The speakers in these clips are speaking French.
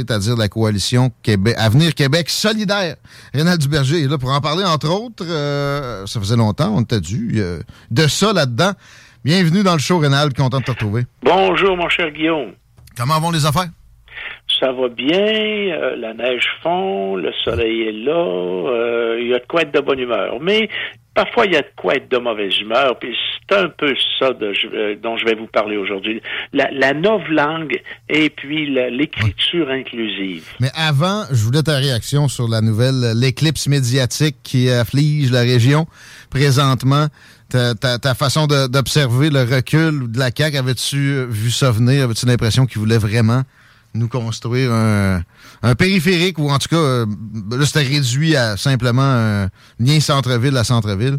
C'est-à-dire la coalition Québec, Avenir Québec solidaire. Rénal Duberger est là pour en parler, entre autres. euh, ça faisait longtemps, on t'a dû. euh, de ça là-dedans. Bienvenue dans le show, Rénal. Content de te retrouver. Bonjour, mon cher Guillaume. Comment vont les affaires? Ça va bien, euh, la neige fond, le soleil est là, il y a de quoi être de bonne humeur. Mais parfois, il y a de quoi être de mauvaise humeur, puis c'est un peu ça de- euh, dont je vais vous parler aujourd'hui. La, la novlangue et puis l'écriture inclusive. Mais avant, je voulais ta réaction sur la nouvelle, euh, l'éclipse médiatique qui afflige la région présentement. Ta, ta- ta façon d'observer le recul de la CAQ, avais-tu vu ça venir? Avais-tu l'impression qu'ils voulaient vraiment nous construire un, un périphérique ou en tout cas, euh, là, c'était réduit à simplement un lien centre-ville à centre-ville?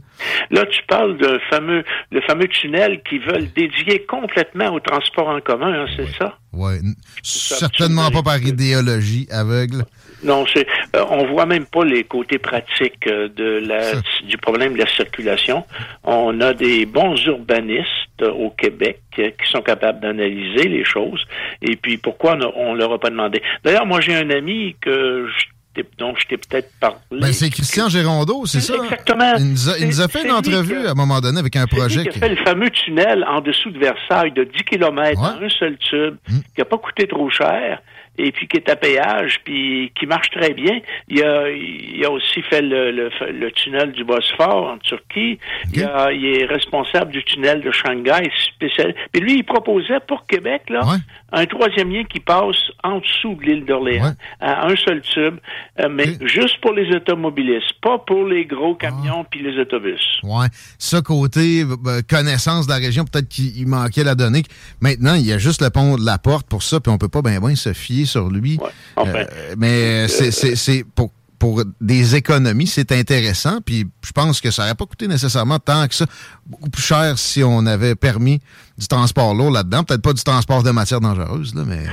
Là, tu parles de fameux, le fameux tunnel qu'ils veulent dédier complètement au transport en commun, hein, c'est ça? Oui. Certainement pas par idéologie aveugle. Non, c'est, euh, on voit même pas les côtés pratiques euh, de la, du problème de la circulation. On a des bons urbanistes euh, au Québec euh, qui sont capables d'analyser les choses. Et puis, pourquoi on, a- on leur a pas demandé? D'ailleurs, moi, j'ai un ami que je dont je t'ai peut-être parlé. Ben, c'est Christian Gérondeau, c'est ça? Exactement. Il nous a, il nous a fait une entrevue que- à un moment donné avec un projet. qui a fait le fameux tunnel en dessous de Versailles de 10 km Ouais. en un seul tube, Mm. qui n'a pas coûté trop cher, et puis qui est à péage, puis qui marche très bien. Il a, il a aussi fait le, le, le tunnel du Bosphore en Turquie. Il, a- il est responsable du tunnel de Shanghai spécial. Puis lui, il proposait pour Québec là Ouais. un troisième lien qui passe en dessous de l'île d'Orléans, Ouais. à un seul tube, euh, mais juste pour les automobilistes, pas pour les gros camions Ah. puis les autobus. Ouais. Ça, côté euh, connaissance de la région, peut-être qu'il manquait la donnée. Maintenant, il y a juste le pont de la porte pour ça, puis on peut pas ben ben se fier sur lui. Ouais. Enfin, Euh, mais c'est pour, pour des économies, c'est intéressant. Puis je pense que ça n'aurait pas coûté nécessairement tant que ça. Beaucoup plus cher si on avait permis du transport lourd là-dedans. Peut-être pas du transport de matières dangereuses, là, mais.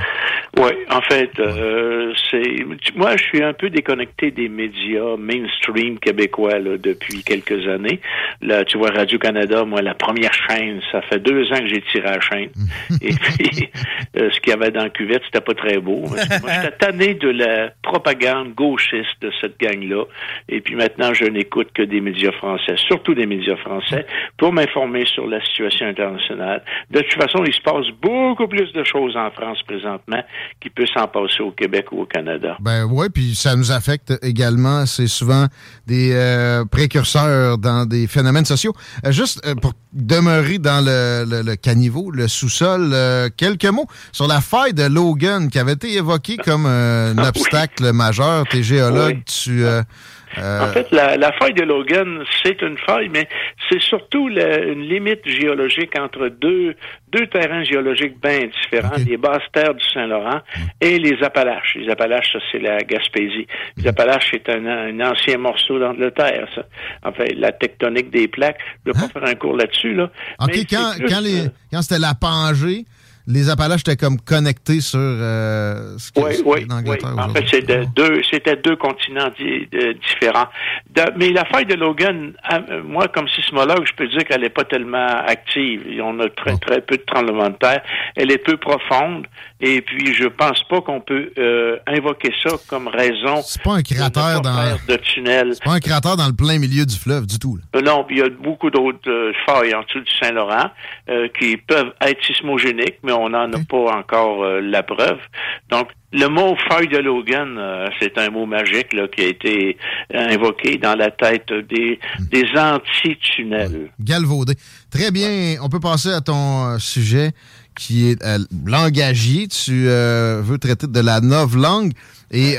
Oui, en fait, euh, c'est moi je suis un peu déconnecté des médias mainstream québécois là, depuis quelques années. Là, tu vois Radio Canada, moi la première chaîne, ça fait deux ans que j'ai tiré à la chaîne. Et puis euh, ce qu'il y avait dans la cuvette, c'était pas très beau. Moi, j'étais tanné de la propagande gauchiste de cette gang-là. Et puis maintenant, je n'écoute que des médias français, surtout des médias français, pour m'informer sur la situation internationale. De toute façon, il se passe beaucoup plus de choses en France présentement qui peut s'en passer au Québec ou au Canada. Ben ouais, puis ça nous affecte également. C'est souvent des euh, précurseurs dans des phénomènes sociaux. Euh, juste euh, pour demeurer dans le, le- le caniveau, le sous-sol, quelques mots sur la faille de Logan qui avait été évoquée comme un Ah oui. obstacle majeur. T'es géologue, Oui. tu... euh, En fait, la, la faille de Logan, c'est une faille, mais c'est surtout la- une limite géologique entre deux, deux terrains géologiques bien différents, les basses terres du Saint-Laurent et les Appalaches. Les Appalaches, ça, c'est la Gaspésie. Les Appalaches, c'est un, un ancien morceau d'Angleterre, ça. Enfin, la tectonique des plaques. Je ne vais Hein? pas faire un cours là-dessus, là. OK, Mais quand, quand, les, euh, quand c'était la Pangée, les Appalaches étaient comme connectés sur euh, ce qui Oui, oui, oui. En fait, c'était deux, c'était deux continents di- de- différents. De- mais la faille de Logan, euh, moi, comme sismologue, je peux dire qu'elle n'est pas tellement active. On a très, très peu de tremblements de terre. Elle est peu profonde. Et puis, je pense pas qu'on peut euh, invoquer ça comme raison C'est pas un de cratère pas dans... de tunnel. C'est pas un cratère dans le plein milieu du fleuve du tout. là. Euh, Non, il y a beaucoup d'autres euh, failles en dessous du Saint-Laurent euh, qui peuvent être sismogéniques, mais on n'en a pas encore euh, la preuve. Donc, le mot feuille de Logan, euh, c'est un mot magique là, qui a été invoqué dans la tête des, des anti-tunnels. Galvaudé. Très bien. On peut passer à ton sujet qui est langagier. Tu veux traiter de la langue. Et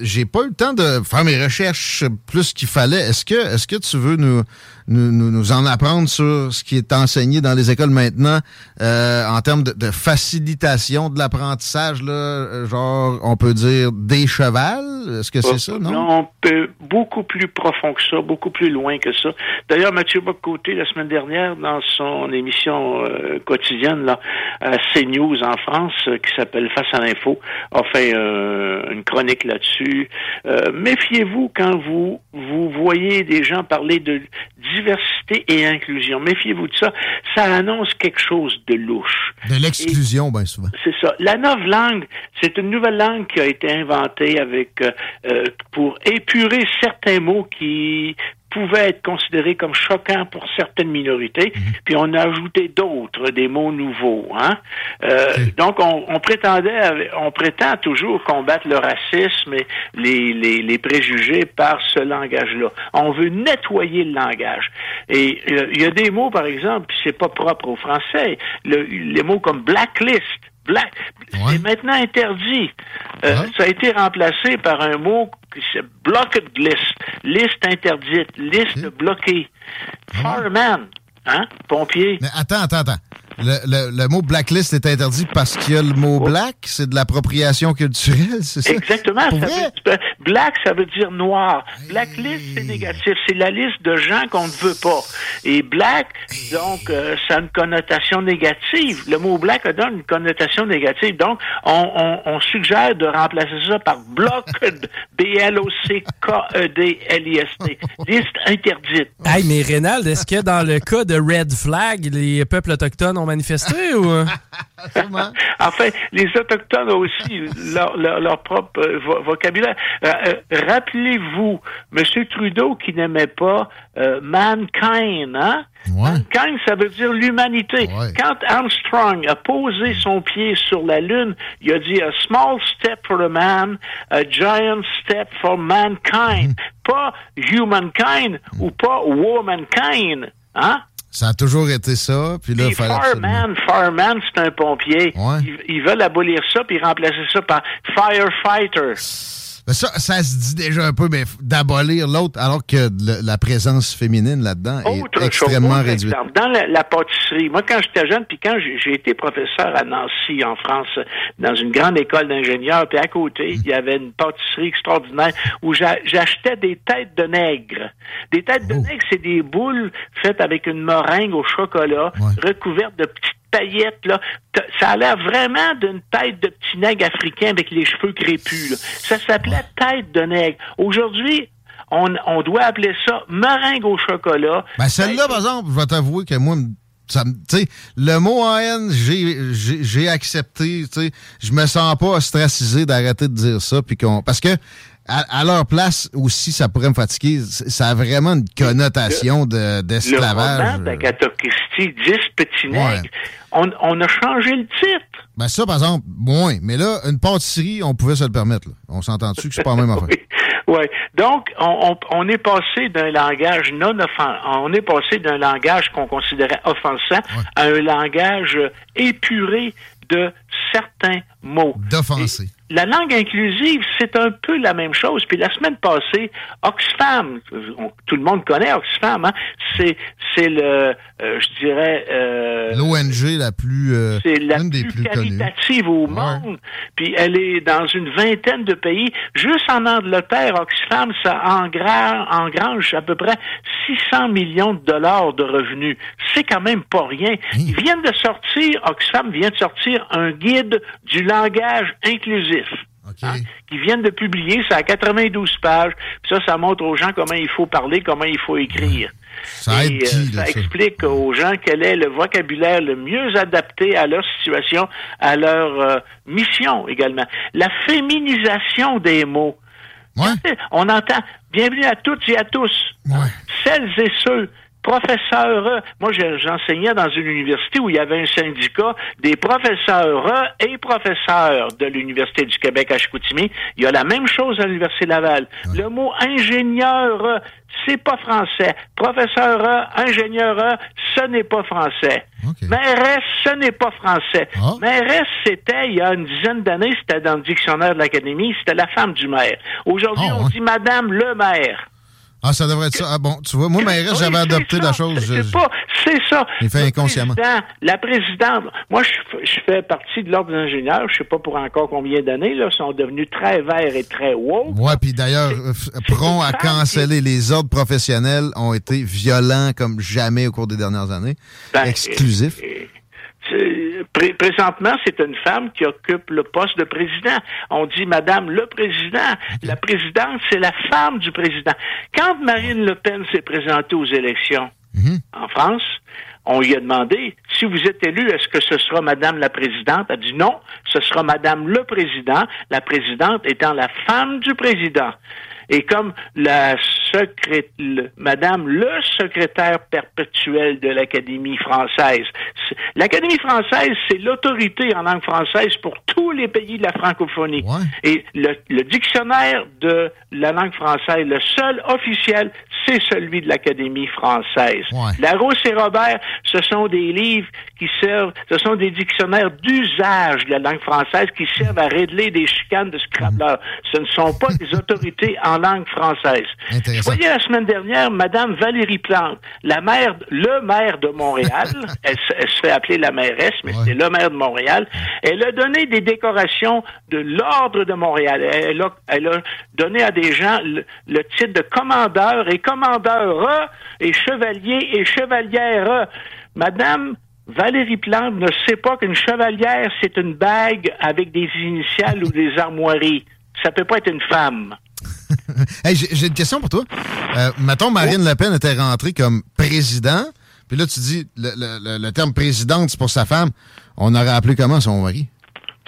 j'ai pas eu le temps de faire mes recherches plus qu'il fallait. Est-ce que, est-ce que tu veux nous, nous, nous, en apprendre sur ce qui est enseigné dans les écoles maintenant euh, en termes de, facilitation de l'apprentissage, là, euh, genre, on peut dire des chevals? Est-ce que c'est ça, non? Non, peut, beaucoup plus profond que ça, beaucoup plus loin que ça. D'ailleurs, Mathieu Bocoté, la semaine dernière, dans son émission euh, quotidienne là, à CNews en France, qui s'appelle Face à l'info, a fait une chronique là-dessus. méfiez-vous quand vous, vous voyez des gens parler de diversité et inclusion. Méfiez-vous de ça. Ça annonce quelque chose de louche. De l'exclusion, bien souvent. C'est ça. La langue, c'est une nouvelle langue qui a été inventée avec euh, euh, pour épurer certains mots qui pouvait être considéré comme choquant pour certaines minorités, mhm. puis on a ajouté d'autres, des mots nouveaux. Hein? Euh, donc, on, prétendait, on prétend toujours combattre le racisme et les, les, les préjugés par ce langage-là. On veut nettoyer le langage. Et euh, il y a des mots, par exemple, puis c'est pas propre au français. les mots comme blacklist, Black. C'est maintenant interdit. Euh, ça a été remplacé par un mot blocked list, liste interdite, liste bloquée. Fireman, hein, pompier. Mais attends, attends, attends. Le, le, mot blacklist est interdit parce qu'il y a le mot oh. black, c'est de l'appropriation culturelle, c'est ça? Exactement. black, ça veut dire noir. Blacklist, c'est négatif. C'est la liste de gens qu'on ne veut pas. Et black, donc, euh, ça a une connotation négative. Le mot black donne une connotation négative. Donc, on, on, on suggère de remplacer ça par blocked, B-L-O-C-K-E-D-L-I-S-T. Liste interdite. Hey, mais Rénald, est-ce que dans le cas de Red Flag, les peuples autochtones ont manifester ou? Euh? en fait, les Autochtones ont aussi leur, leur, propre euh, vocabulaire. Euh, rappelez-vous, M. Trudeau qui n'aimait pas mankind, hein? Mankind, ça veut dire l'humanité. Quand Armstrong a posé son pied sur la Lune, il a dit a small step for a man, a giant step for mankind. Hmm. Pas humankind ou pas womankind. Hein? Ça a toujours été ça. Puis là, Fireman, Fireman, c'est un pompier. Ils, veulent abolir ça puis remplacer ça par Firefighter. Ben ça, ça se dit déjà un peu, mais d'abolir l'autre, alors que la présence féminine là-dedans est extrêmement réduite. Dans la, pâtisserie, moi, quand j'étais jeune, puis quand j'ai été professeur à Nancy, en France, dans une grande école d'ingénieurs, puis à côté, il y avait une pâtisserie extraordinaire où j'achetais des têtes de nègre. Des têtes de oh. nègre, c'est des boules faites avec une meringue au chocolat, recouvertes de petites paillettes, là. Ça a l'air vraiment d'une tête de petit nègre africain avec les cheveux crépus. Ça s'appelait tête de nègre. Aujourd'hui, on, on, doit appeler ça meringue au chocolat. Ben, celle-là, par exemple, je vais t'avouer que moi, ça, le mot en haine, j'ai accepté. Je me sens pas ostracisé d'arrêter de dire ça. Puis qu'on, parce que à, leur place aussi, ça pourrait me fatiguer. Ça a vraiment une connotation d'esclavage. Le d'Agatha Christie, 10 petits nègres, on, on, a changé le titre. Ben ça, par exemple, moins. Mais là, une pâtisserie, on pouvait se le permettre. On s'entend-tu que c'est pas la même affaire? oui. Donc, on, on, est passé d'un langage non offensant, on est passé d'un langage qu'on considérait offensant à un langage épuré de certains mots. D'offenser la langue inclusive, c'est un peu la même chose. Puis la semaine passée, Oxfam, tout le monde connaît Oxfam, hein? c'est c'est le, euh, je dirais euh, l'ONG la plus, euh, c'est la plus, plus qualitative au monde. Puis elle est dans une vingtaine de pays. Juste en Angleterre, Oxfam, ça engrange, engrange à peu près 600 millions de dollars de revenus. C'est quand même pas rien. Ils viennent de sortir, Oxfam vient de sortir un guide du langage inclusif. Hein, qui viennent de publier, ça a 92 pages. ça, ça montre aux gens comment il faut parler, comment il faut écrire. Ça, Et, euh, ça explique aux gens quel est le vocabulaire le mieux adapté à leur situation, à leur euh, mission également. La féminisation des mots. On entend bienvenue à toutes et à tous. Celles et ceux professeurs. Moi, je- j'enseignais dans une université où il y avait un syndicat des professeurs et professeurs de l'Université du Québec à Chicoutimi. Il y a la même chose à l'Université Laval. Le mot ingénieur, c'est pas français. Professeur, ingénieur, ce n'est pas français. OK. Mairesse, ce n'est pas français. Ah. Mairesse, c'était, il y a une dizaine d'années, c'était dans le dictionnaire de l'Académie, c'était la femme du maire. Aujourd'hui, Ah, on ouais. dit Madame le maire. Ah, ça devrait être ça. Ah bon, tu vois, moi, mairesse, Oui, j'avais adopté ça. la chose. Je- pas- C'est ça. Il fait Le inconsciemment. président, la présidente, moi, je, fais partie de l'ordre des ingénieurs, je sais pas pour encore combien d'années, là, ils sont devenus très verts et très woke. Ouais, puis d'ailleurs, euh, prompt à canceller. Les ordres professionnels ont été violents comme jamais au cours des dernières années. Ben, Exclusif. c'est- pré- présentement, c'est une femme qui occupe le poste de président. On dit Madame le président. La présidente, c'est la femme du président. Quand Marine Le Pen s'est présentée aux élections en France, on lui a demandé si vous êtes élu, est-ce que ce sera Madame la présidente? Elle a dit non, ce sera Madame le président. La présidente étant la femme du président. Et comme la secré- le- Madame le secrétaire perpétuel de l'Académie française. L'Académie française, c'est l'autorité en langue française pour tous les pays de la francophonie. Ouais. Et le, le dictionnaire de la langue française, le seul officiel, c'est celui de l'Académie française. Ouais. Larousse et Robert, ce sont des livres qui servent, ce sont des dictionnaires d'usage de la langue française qui servent à régler des chicanes de Scrabbleur. Ce ne sont pas des autorités en langue française. Je voyais la semaine dernière Madame Valérie Plante, la maire, le maire de Montréal. elle, se- elle se fait appeler la mairesse, mais Ouais. c'est le maire de Montréal. Elle a donné des décorations de l'ordre de Montréal. Elle a, elle a donné à des gens le, le titre de commandeur et commandeur et chevalier et chevalière. Madame Valérie Plante ne sait pas qu'une chevalière, c'est une bague avec des initiales ou des armoiries. Ça peut pas être une femme. Hey, j'ai une question pour toi. Euh, mettons, Marine Le Pen était rentrée comme président, puis là, tu dis, le, le- le- le terme présidente, c'est pour sa femme. On aurait appelé comment son mari?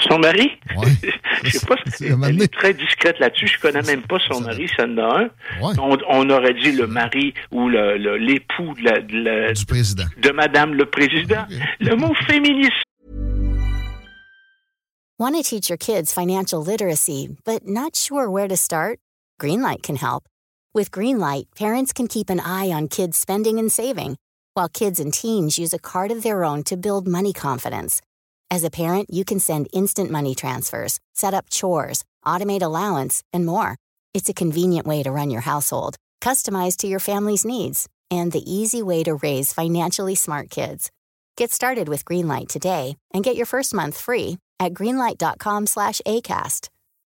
Son mari? Ouais. Je sais pas, elle est très discrète là-dessus. Je connais même pas son mari, ça en a un. Ouais. On, on aurait dit le mari ou le- le- l'époux de, la- de la- Du président. de Madame le Président. Le mot féministe Want to teach your kids financial literacy, but not sure where to start? Greenlight can help. With Greenlight, parents can keep an eye on kids' spending and saving, while kids and teens use a card of their own to build money confidence. As a parent, you can send instant money transfers, set up chores, automate allowance, and more. It's a convenient way to run your household, customized to your family's needs, and the easy way to raise financially smart kids. Get started with Greenlight today and get your first month free at greenlight.com slash ACAST.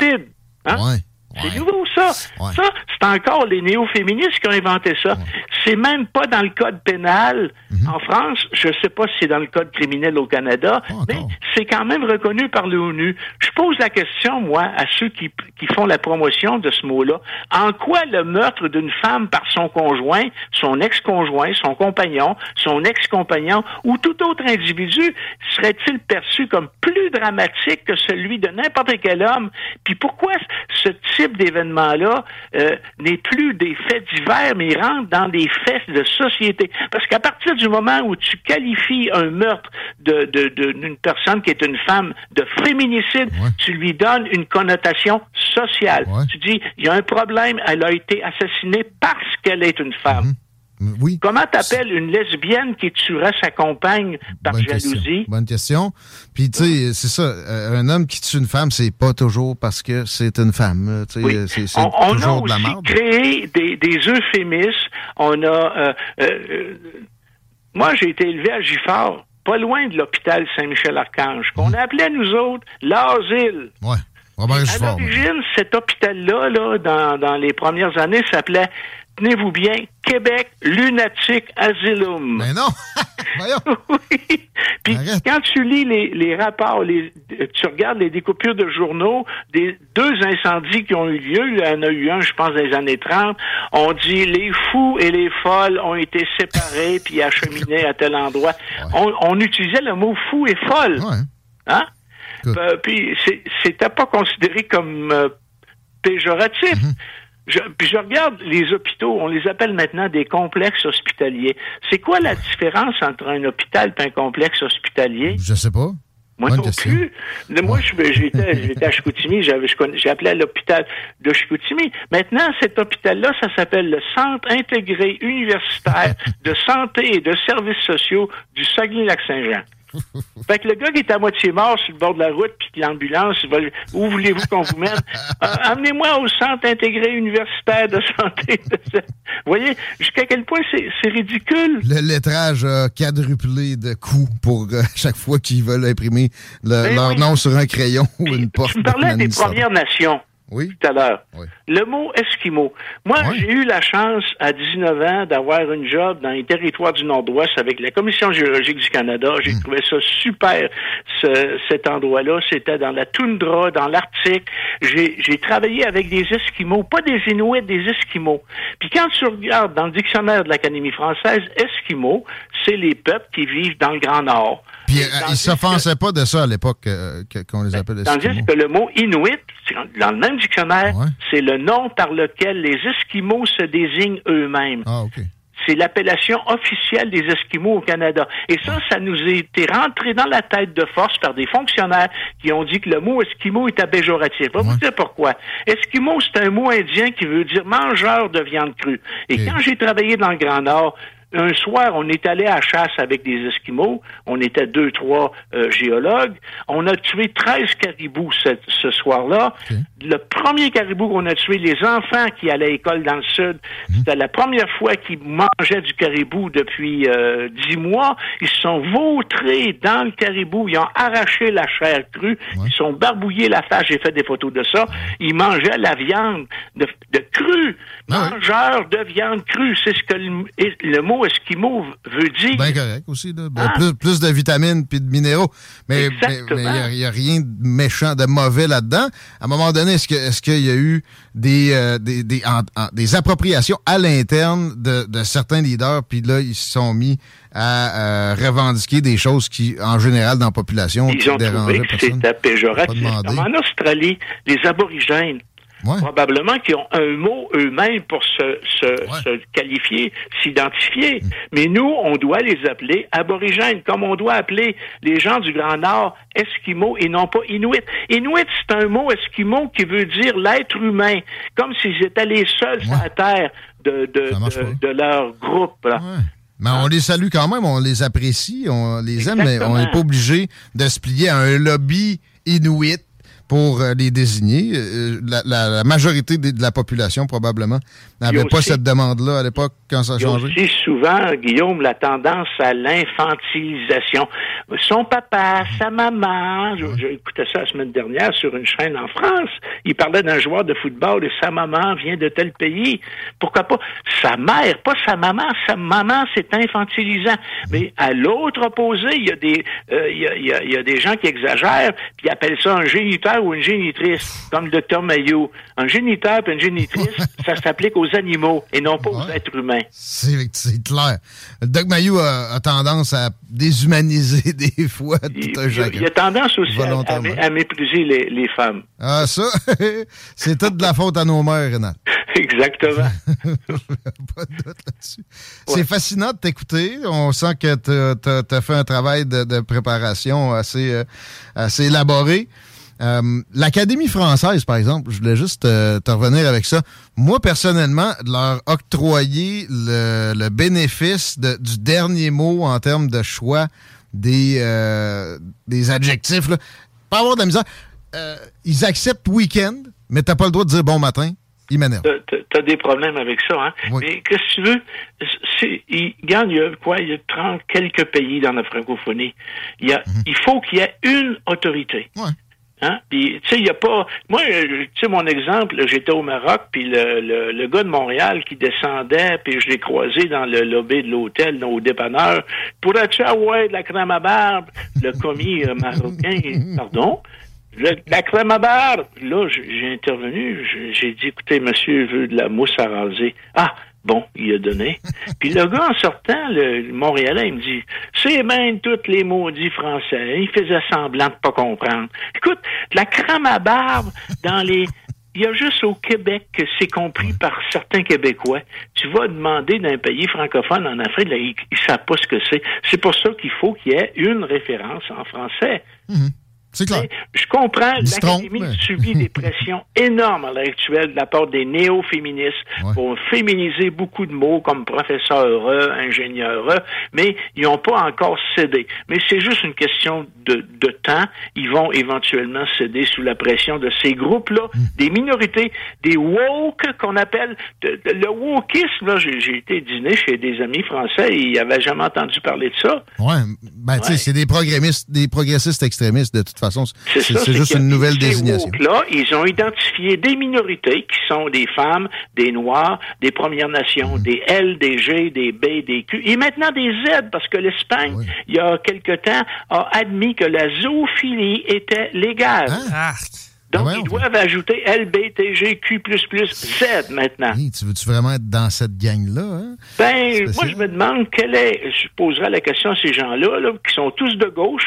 Hein? Ouais. C'est nouveau, ça. Ouais. Ça, c'est encore les néo-féministes qui ont inventé ça. C'est même pas dans le code pénal Mhm. en France. Je sais pas si c'est dans le code criminel au Canada, mais c'est quand même reconnu par l'ONU. Je pose la question, moi, à ceux qui, qui font la promotion de ce mot-là. En quoi le meurtre d'une femme par son conjoint, son ex-conjoint, son compagnon, son ex-compagnon ou tout autre individu serait-il perçu comme plus dramatique que celui de n'importe quel homme? Puis pourquoi ce type d'événement-là euh, n'est plus des faits divers, mais il rentre dans des faits de société? Parce qu'à partir du moment où tu qualifies un meurtre de, de- de- d'une personne qui est une femme de féminicide, Ouais. tu lui donnes une connotation sociale. Ouais. Tu dis, il y a un problème, elle a été assassinée parce qu'elle est une femme. Oui. Comment t'appelles une lesbienne qui tuerait sa compagne par Bonne jalousie? question. Bonne question. Puis, tu sais, c'est ça. euh, un homme qui tue une femme, c'est pas toujours parce que c'est une femme. Oui. euh, c'est On, a toujours de la aussi créé des, des euphémismes. On a... euh, euh, euh, moi, j'ai été élevé à Giffard, pas loin de l'hôpital Saint-Michel-Archange, qu'on Mhm. appelait, nous autres, l'asile. Ouais. Robert À l'origine, cet hôpital-là, là, dans, dans les premières années, s'appelait tenez-vous bien, Québec Lunatic Asylum. Mais non! Voyons! oui. Puis quand tu lis les, les rapports, les, tu regardes les découpures de journaux des deux incendies qui ont eu lieu, il y en a eu un, je pense, dans les années 30, on dit les fous et les folles ont été séparés puis acheminés à tel endroit. On, on, utilisait le mot fou et folle. Hein? Euh, puis c'était pas considéré comme euh, péjoratif. Mm-hmm. Je, puis je regarde les hôpitaux, on les appelle maintenant des complexes hospitaliers. C'est quoi la différence entre un hôpital et un complexe hospitalier? Je sais pas. Moi non plus. Moi, j'étais à Chicoutimi, j'ai appelé à l'hôpital de Chicoutimi. Maintenant, cet hôpital-là, ça s'appelle le Centre intégré universitaire de santé et de services sociaux du Saguenay-Lac-Saint-Jean. Fait que le gars qui est à moitié mort sur le bord de la route, puis l'ambulance, où voulez-vous qu'on vous mène? Euh, amenez-moi au centre intégré universitaire de santé. vous voyez, jusqu'à quel point c'est ridicule. Le lettrage a quadruplé de coûts pour euh, chaque fois qu'ils veulent imprimer ben leur nom sur un crayon ou une porte. Je parlais des Premières Nations oui. tout à l'heure. Le mot Esquimau. Moi, j'ai eu la chance à 19 ans d'avoir une job dans les territoires du Nord-Ouest avec la Commission géologique du Canada. J'ai hmm. trouvé ça super, cet endroit-là. C'était dans la toundra, dans l'Arctique. J'ai travaillé avec des Esquimaux, pas des Inuits, des Esquimaux. Puis quand tu regardes dans le dictionnaire de l'Académie française, Esquimaux, c'est les peuples qui vivent dans le Grand Nord. Puis euh, ils s'offensaient pas de ça à l'époque euh, qu'on les appelle Esquimaux. Tandis que le mot Inuit, dans le même c'est le nom par lequel les Esquimaux se désignent eux-mêmes. Ah, c'est l'appellation officielle des Esquimaux au Canada. Et ça, ça nous a été rentré dans la tête de force par des fonctionnaires qui ont dit que le mot Esquimau était péjoratif. Je vais vous dire pourquoi. Esquimau, c'est un mot indien qui veut dire mangeur de viande crue. Et quand j'ai travaillé dans le Grand Nord, un soir, on est allé à chasse avec des Esquimaux. On était deux, trois euh, géologues. On a tué 13 caribous ce, soir-là. Le premier caribou qu'on a tué, les enfants qui allaient à l'école dans le sud, mhm. c'était la première fois qu'ils mangeaient du caribou depuis euh, dix mois. Ils se sont vautrés dans le caribou. Ils ont arraché la chair crue. Ils sont barbouillés la face. J'ai fait des photos de ça. Ils mangeaient la viande de, de crue. Ah Mangeurs de viande crue. C'est ce que le mot Esquimau veut dire. Bien correct aussi. Ben, ah. plus, de vitamines puis de minéraux. Mais il n'y a, rien de méchant, de mauvais là-dedans. À un moment donné, est-ce qu'il est y a eu des, euh, des, appropriations à l'interne de, certains leaders, puis là, ils se sont mis à euh, revendiquer des choses qui, en général, dans la population, ils ont trouvé que c'était péjoratif. En Australie, les aborigènes probablement qui ont un mot eux-mêmes pour se, se, qualifier, s'identifier. Mais nous, on doit les appeler aborigènes, comme on doit appeler les gens du Grand Nord esquimaux et non pas inuit. Inuit, c'est un mot esquimau qui veut dire l'être humain, comme s'ils étaient les seuls sur la Terre de, de, de, leur groupe. Mais on les salue quand même, on les apprécie, on les aime, mais on n'est pas obligé de se plier à un lobby inuit pour euh, les désigner. Euh, la, majorité de la population, probablement, n'avait pas cette demande-là à l'époque quand ça a changé. aussi souvent, Guillaume, la tendance à l'infantilisation. Son papa, sa maman, j'ai écouté ça la semaine dernière sur une chaîne en France, il parlait d'un joueur de football et sa maman vient de tel pays. Pourquoi pas? Sa mère, pas sa maman, sa maman, c'est infantilisant. Mais à l'autre opposé, il y a des euh, il, y a, des gens qui exagèrent, puis appellent ça un géniteur ou une génitrice, comme le docteur Maillot. Un géniteur et une génitrice, ça s'applique aux animaux et non pas aux êtres humains. C'est clair. Le Doc Mayou a, tendance à déshumaniser des fois tout un Il a tendance aussi à, mépriser les, femmes. Ah, ça, c'est toute de la faute à nos mères, Renat. Exactement. pas de doute là-dessus. C'est fascinant de t'écouter. On sent que tu as, fait un travail de, préparation assez, euh, assez élaboré. Euh, L'Académie française, par exemple, je voulais juste euh, te revenir avec ça. Moi, personnellement, leur octroyer le, bénéfice du dernier mot en termes de choix des, euh, des adjectifs, pas avoir de la misère. ils acceptent week-end, mais t'as pas le droit de dire bon matin. Ils m'énervent. T'as des problèmes avec ça, hein? Mais qu'est-ce que tu veux? Il, y a quoi? Il y a 30 quelques pays dans la francophonie. Il, y a, mhm. il faut qu'il y ait une autorité. Hein? Puis, tu sais, il y a pas... Moi, euh, tu sais, mon exemple, j'étais au Maroc, puis le, le, le gars de Montréal qui descendait, puis je l'ai croisé dans le lobby de l'hôtel, au dépanneur. Pourrais-tu avoir de la crème à barbe? Le commis euh, marocain, pardon? Le- la crème à barbe. Là, j'ai intervenu. J'ai dit, écoutez, monsieur veut de la mousse à raser. Ah, bon, il a donné. Puis le gars, en sortant, le, Montréalais, il me dit, c'est même tous les maudits français. Il faisait semblant de pas comprendre. Écoute, de la crème à barbe dans les... Il y a juste au Québec que c'est compris par certains Québécois. Tu vas demander d'un pays francophone en Afrique, là, ils ne savent pas ce que c'est. C'est pour ça qu'il faut qu'il y ait une référence en français. C'est clair. Je comprends, l'Académie mais- subit des pressions énormes à l'heure actuelle de la part des néo-féministes pour féminiser beaucoup de mots comme professeur, ingénieur, mais ils n'ont pas encore cédé. Mais c'est juste une question de, de temps. Ils vont éventuellement céder sous la pression de ces groupes-là, Hmm. des minorités, des woke qu'on appelle de- de- le wokisme. J'ai été dîner chez des amis français et ils n'avaient jamais entendu parler de ça. Ouais, ben, tu sais, Ouais. c'est des des progressistes extrémistes, de toute façon. C'est juste une nouvelle désignation. woke-là, ils ont identifié des minorités qui sont des femmes, des Noirs, des Premières Mhm. Nations, des L, des G, des B, des Q, et maintenant des Z, parce que l'Espagne, il y a quelque temps, a admis que la zoophilie était légale. Hein? Donc, ouais, ils doivent ajouter L, B, T, G, Q, Z maintenant. Hey, tu veux-tu vraiment être dans cette gang-là? Hein? Ben, moi, je me demande quelle est, je poserai la question à ces gens-là, là, qui sont tous de gauche.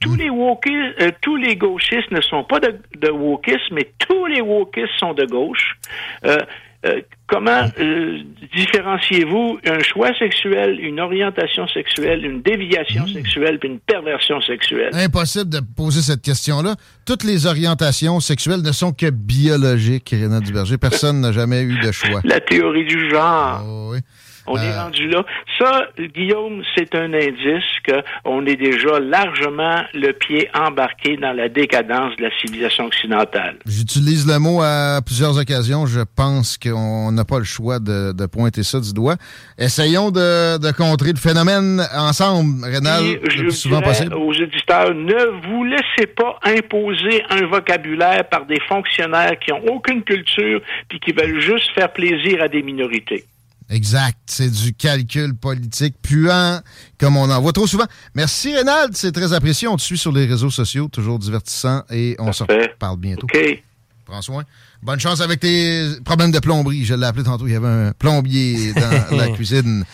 Tous les wokistes, euh, tous les gauchistes ne sont pas de, de wokistes, mais tous les wokistes sont de gauche. Euh, euh, comment euh, différenciez-vous un choix sexuel, une orientation sexuelle, une déviation sexuelle, puis une perversion sexuelle? Impossible de poser cette question-là. Toutes les orientations sexuelles ne sont que biologiques, Réna Duberger. Personne n'a jamais eu de choix. La théorie du genre. Oh, oui. On est Euh, rendu là. Ça, Guillaume, c'est un indice qu'on est déjà largement le pied embarqué dans la décadence de la civilisation occidentale. J'utilise le mot à plusieurs occasions. Je pense qu'on n'a pas le choix de, de pointer ça du doigt. Essayons de, de contrer le phénomène ensemble, Rénal, Et le je plus souvent possible. aux auditeurs, ne vous laissez pas imposer un vocabulaire par des fonctionnaires qui ont aucune culture puis qui veulent juste faire plaisir à des minorités. Exact. C'est du calcul politique puant, comme on en voit trop souvent. Merci, Rénal. C'est très apprécié. On te suit sur les réseaux sociaux, toujours divertissant, et on se reparle bientôt. OK. Prends soin. Bonne chance avec tes problèmes de plomberie. Je l'ai appelé tantôt. Il y avait un plombier dans la cuisine.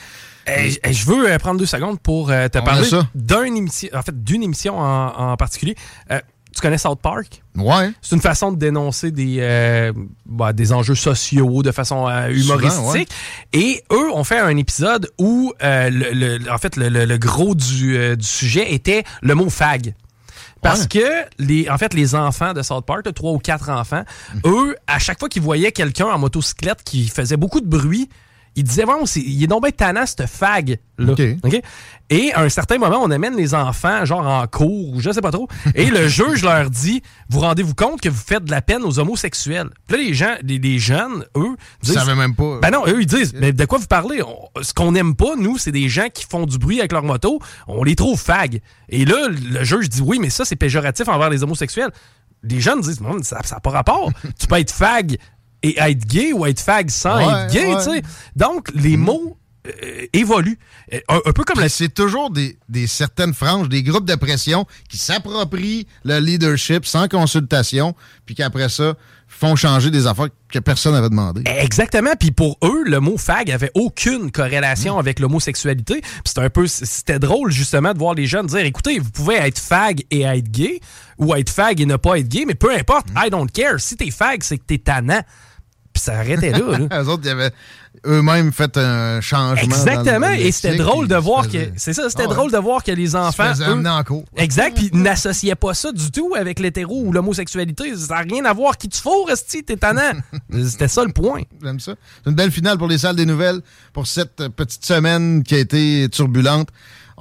Hey, hey, je veux euh, prendre deux secondes pour euh, te On parler émission, en fait, d'une émission en, en particulier. Euh, tu connais South Park? Ouais. C'est une façon de dénoncer des, euh, bah, des enjeux sociaux de façon euh, humoristique. Souvent, ouais. Et eux ont fait un épisode où, euh, le, le- en fait, le, gros du, du sujet était le mot fag. Parce que, les, en fait, les enfants de South Park, trois ou quatre enfants, Mm. eux, à chaque fois qu'ils voyaient quelqu'un en motocyclette qui faisait beaucoup de bruit, ils disaient, bon, c'est, il est donc bien tannant, ce fag. Là. OK. OK? Et à un certain moment, on amène les enfants, genre en cours, ou je sais pas trop, et le juge leur dit Vous rendez-vous compte que vous faites de la peine aux homosexuels Puis là, les gens, les, les jeunes, eux, Ils disent savaient même pas. Ben non, eux, ils disent Mais de quoi vous parlez? On- Ce qu'on n'aime pas, nous, c'est des gens qui font du bruit avec leur moto, on les trouve fag. Et là, le juge dit Oui, mais ça, c'est péjoratif envers les homosexuels. Les jeunes disent Non, ça n'a pas rapport. tu peux être fag et être gay ou être fag sans Ouais, être gay, ouais. tu sais. Donc, les mots euh, évoluent. Euh, Un, un peu comme la c'est toujours des, des certaines franges, des groupes de pression qui s'approprient le leadership sans consultation, puis qu'après ça, font changer des affaires que personne n'avait demandé. Exactement. Puis pour eux, le mot fag avait aucune corrélation avec l'homosexualité. Puis c'était un peu, c'était drôle justement de voir les jeunes dire, écoutez, vous pouvez être fag et être gay, ou être fag et ne pas être gay, mais peu importe, I don't care. Si t'es fag, c'est que t'es tannant. Puis ça arrêtait là. là. Eux autres, ils avaient eux-mêmes fait un changement. Exactement. Et c'était drôle de voir que, c'est ça, c'était Ah ouais. drôle de voir que les enfants. eux- en cours. Exact. Puis ils n'associaient pas ça du tout avec l'hétéro ou l'homosexualité. Ça n'a rien à voir. Qui tu fous, Resti, t'es tannant. c'était ça le point. J'aime ça. C'est une belle finale pour les salles des nouvelles pour cette petite semaine qui a été turbulente.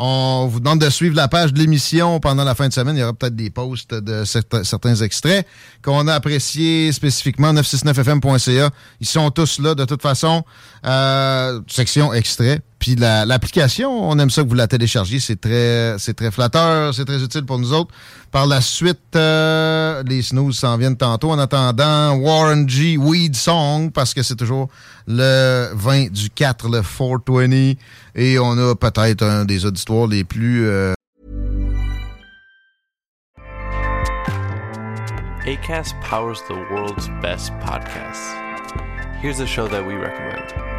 On vous demande de suivre la page de l'émission pendant la fin de semaine. Il y aura peut-être des posts de certains, extraits qu'on a appréciés spécifiquement. 969fm.ca. Ils sont tous là de toute façon. Euh, section extrait. Puis l'application, on aime ça que vous la téléchargiez. C'est très, très flatteur, c'est très utile pour nous autres. Par la suite, euh, les snooze s'en viennent tantôt. En attendant, Warren G. Weed Song, parce que c'est toujours le 20 du 4, le 420. Et on a peut-être un des auditoires les plus... Euh... Powers the world's best podcasts. Here's a show that we recommend.